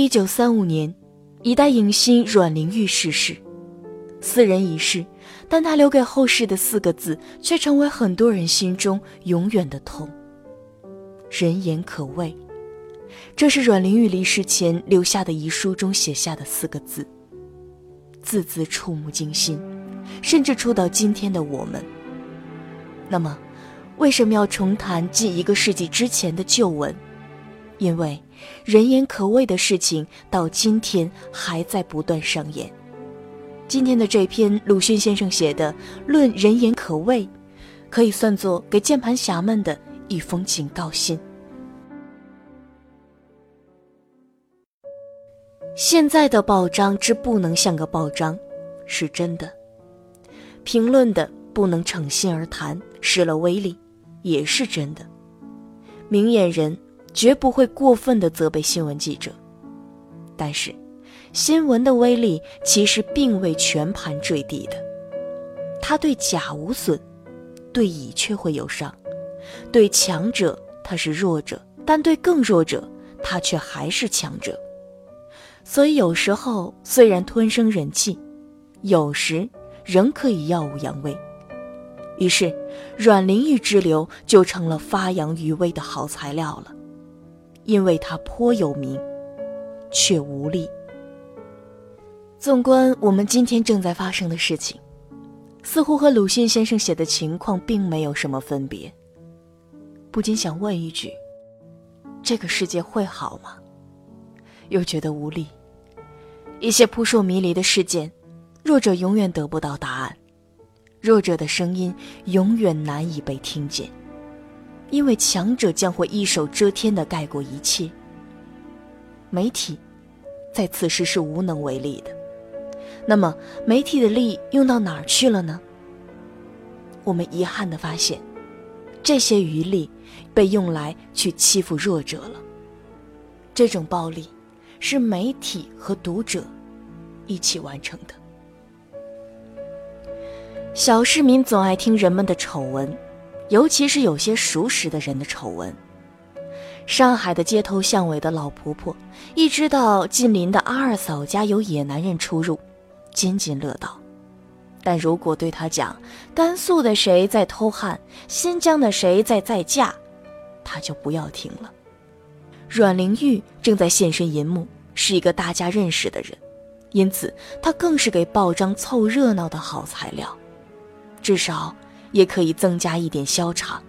一九三五年，一代影星阮玲玉逝世，四人已逝，但她留给后世的四个字，却成为很多人心中永远的痛。人言可畏，这是阮玲玉离世前留下的遗书中写下的四个字，字字触目惊心，甚至触到今天的我们。那么，为什么要重谈近一个世纪之前的旧闻？因为人言可畏的事情到今天还在不断上演。今天的这篇鲁迅先生写的《论人言可畏》，可以算作给键盘侠们的一封警告信。现在的报章之不能像个报章，是真的；评论的不能逞心而谈，失了威力，也是真的。明眼人。绝不会过分的责备新闻记者，但是，新闻的威力其实并未全盘坠地的。它对甲无损，对乙却会有伤；对强者他是弱者，但对更弱者他却还是强者。所以有时候虽然吞声忍气，有时仍可以耀武扬威。于是，阮玲玉之流就成了发扬余威的好材料了。因为他颇有名，却无力。纵观我们今天正在发生的事情，似乎和鲁迅先生写的情况并没有什么分别。不禁想问一句：这个世界会好吗？又觉得无力。一些扑朔迷离的事件，弱者永远得不到答案，弱者的声音永远难以被听见。因为强者将会一手遮天的盖过一切。媒体，在此时是无能为力的。那么，媒体的力用到哪儿去了呢？我们遗憾的发现，这些余力被用来去欺负弱者了。这种暴力，是媒体和读者一起完成的。小市民总爱听人们的丑闻。尤其是有些熟识的人的丑闻。上海的街头巷尾的老婆婆一知道近邻的阿二嫂家有野男人出入，津津乐道。但如果对她讲甘肃的谁在偷汉，新疆的谁在再嫁，她就不要听了。阮玲玉正在现身银幕，是一个大家认识的人，因此她更是给报章凑热闹的好材料，至少。也可以增加一点消长。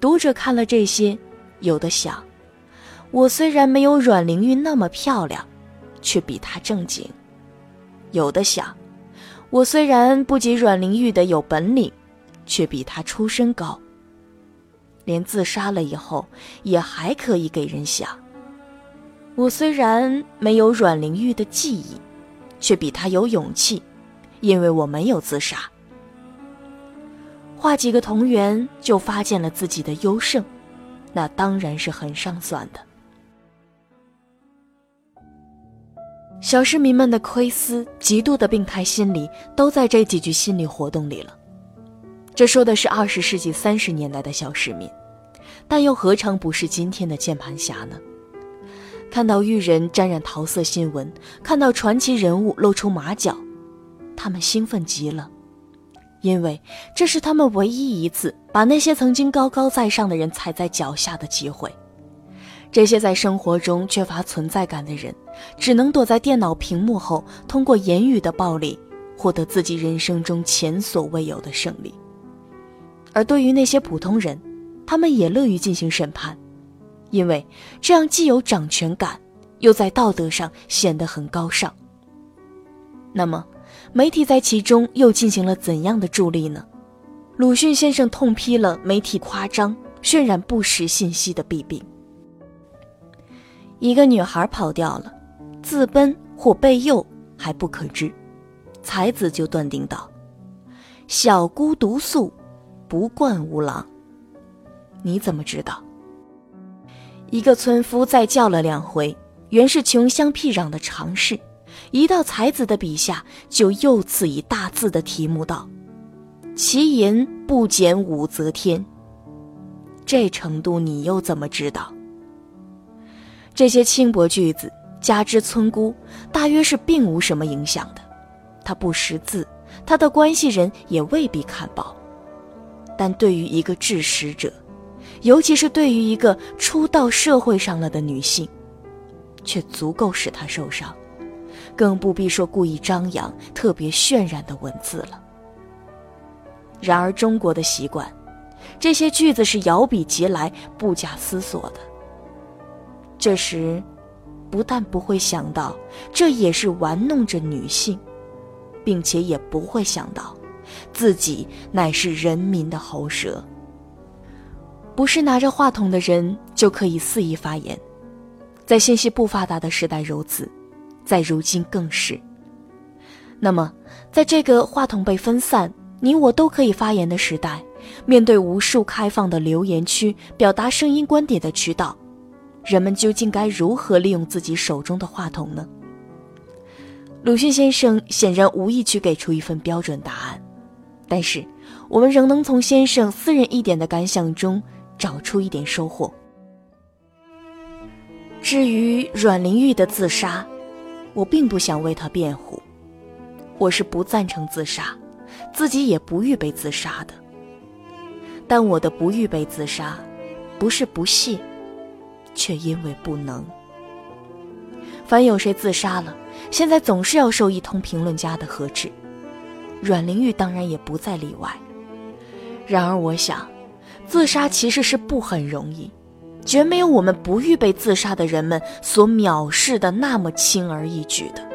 读者看了这些，有的想：我虽然没有阮玲玉那么漂亮，却比她正经；有的想：我虽然不及阮玲玉的有本领，却比她出身高。连自杀了以后，也还可以给人想：我虽然没有阮玲玉的记忆，却比她有勇气，因为我没有自杀。画几个同源就发现了自己的优胜，那当然是很上算的。小市民们的窥私、极度的病态心理，都在这几句心理活动里了。这说的是二十世纪三十年代的小市民，但又何尝不是今天的键盘侠呢？看到玉人沾染桃色新闻，看到传奇人物露出马脚，他们兴奋极了。因为这是他们唯一一次把那些曾经高高在上的人踩在脚下的机会。这些在生活中缺乏存在感的人，只能躲在电脑屏幕后，通过言语的暴力，获得自己人生中前所未有的胜利。而对于那些普通人，他们也乐于进行审判，因为这样既有掌权感，又在道德上显得很高尚。那么。媒体在其中又进行了怎样的助力呢？鲁迅先生痛批了媒体夸张、渲染不实信息的弊病。一个女孩跑掉了，自奔或被诱还不可知，才子就断定道：“小姑独宿，不惯无郎。”你怎么知道？一个村夫再叫了两回，原是穷乡僻壤的常事。一到才子的笔下，就又赐以大字的题目道：“其言不减武则天。”这程度你又怎么知道？这些轻薄句子加之村姑，大约是并无什么影响的。他不识字，他的关系人也未必看报。但对于一个致识者，尤其是对于一个初到社会上了的女性，却足够使她受伤，更不必说故意张扬、特别渲染的文字了。然而，中国的习惯，这些句子是摇笔即来、不假思索的。这时，不但不会想到这也是玩弄着女性，并且也不会想到。自己乃是人民的喉舌，不是拿着话筒的人就可以肆意发言。在信息不发达的时代如此，在如今更是。那么，在这个话筒被分散、你我都可以发言的时代，面对无数开放的留言区、表达声音观点的渠道，人们究竟该如何利用自己手中的话筒呢？鲁迅先生显然无意去给出一份标准答案。但是，我们仍能从先生私人一点的感想中找出一点收获。至于阮玲玉的自杀，我并不想为他辩护，我是不赞成自杀，自己也不预备自杀的。但我的不预备自杀，不是不屑，却因为不能。凡有谁自杀了，现在总是要受一通评论家的呵斥。阮玲玉当然也不在例外。然而，我想，自杀其实是不很容易，绝没有我们不预备自杀的人们所藐视的那么轻而易举的。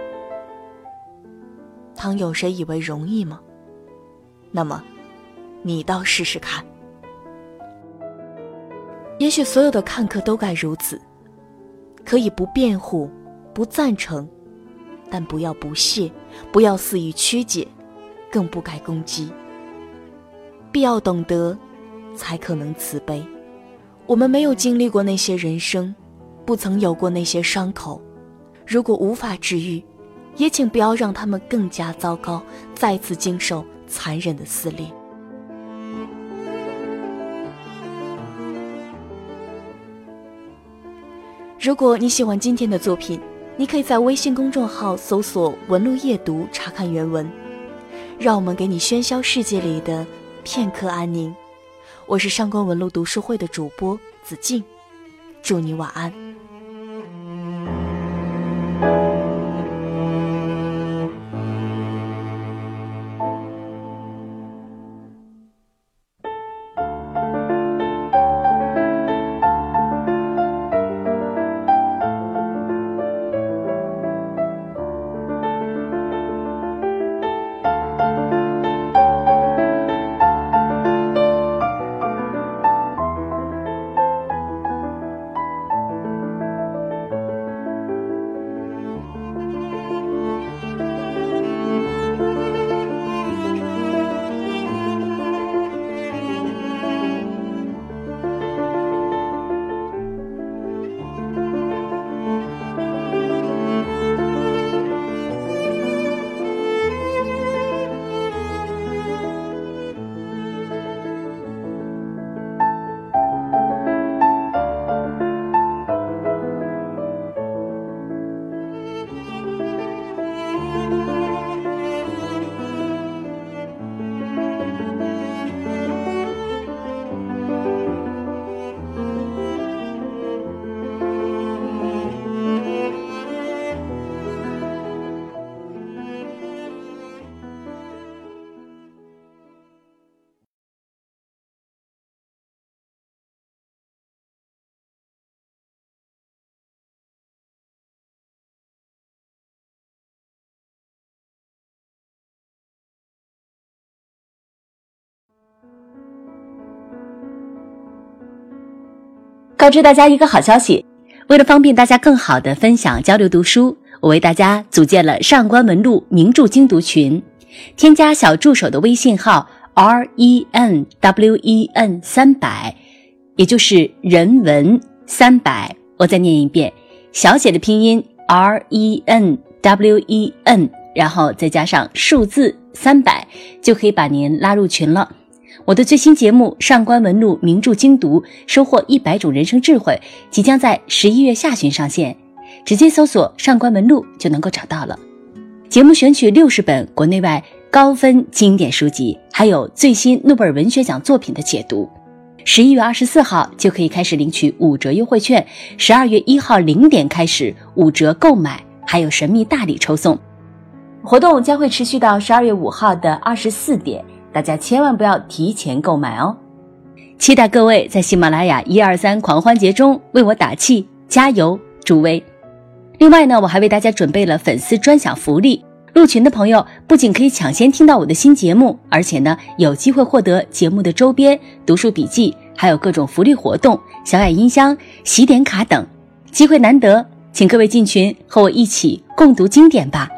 倘有谁以为容易吗？那么，你倒试试看。也许所有的看客都该如此，可以不辩护，不赞成，但不要不屑，不要肆意曲解。更不该攻击。必要懂得，才可能慈悲。我们没有经历过那些人生，不曾有过那些伤口。如果无法治愈，也请不要让他们更加糟糕，再次经受残忍的撕裂。如果你喜欢今天的作品，你可以在微信公众号搜索“文路夜读”查看原文。让我们给你喧嚣世界里的片刻安宁。我是上官文露读书会的主播子静，祝你晚安。告知大家一个好消息，为了方便大家更好的分享交流读书，我为大家组建了上官文录名著精读群。添加小助手的微信号 r e n w e n 三百，也就是人文三百。我再念一遍，小写的拼音 r e n w e n，然后再加上数字三百，就可以把您拉入群了。我的最新节目《上官文录名著精读》，收获一百种人生智慧，即将在十一月下旬上线，直接搜索“上官文录”就能够找到了。节目选取六十本国内外高分经典书籍，还有最新诺贝尔文学奖作品的解读。十一月二十四号就可以开始领取五折优惠券，十二月一号零点开始五折购买，还有神秘大礼抽送。活动将会持续到十二月五号的二十四点。大家千万不要提前购买哦！期待各位在喜马拉雅一二三狂欢节中为我打气加油助威。另外呢，我还为大家准备了粉丝专享福利，入群的朋友不仅可以抢先听到我的新节目，而且呢有机会获得节目的周边、读书笔记，还有各种福利活动、小雅音箱、喜点卡等，机会难得，请各位进群和我一起共读经典吧。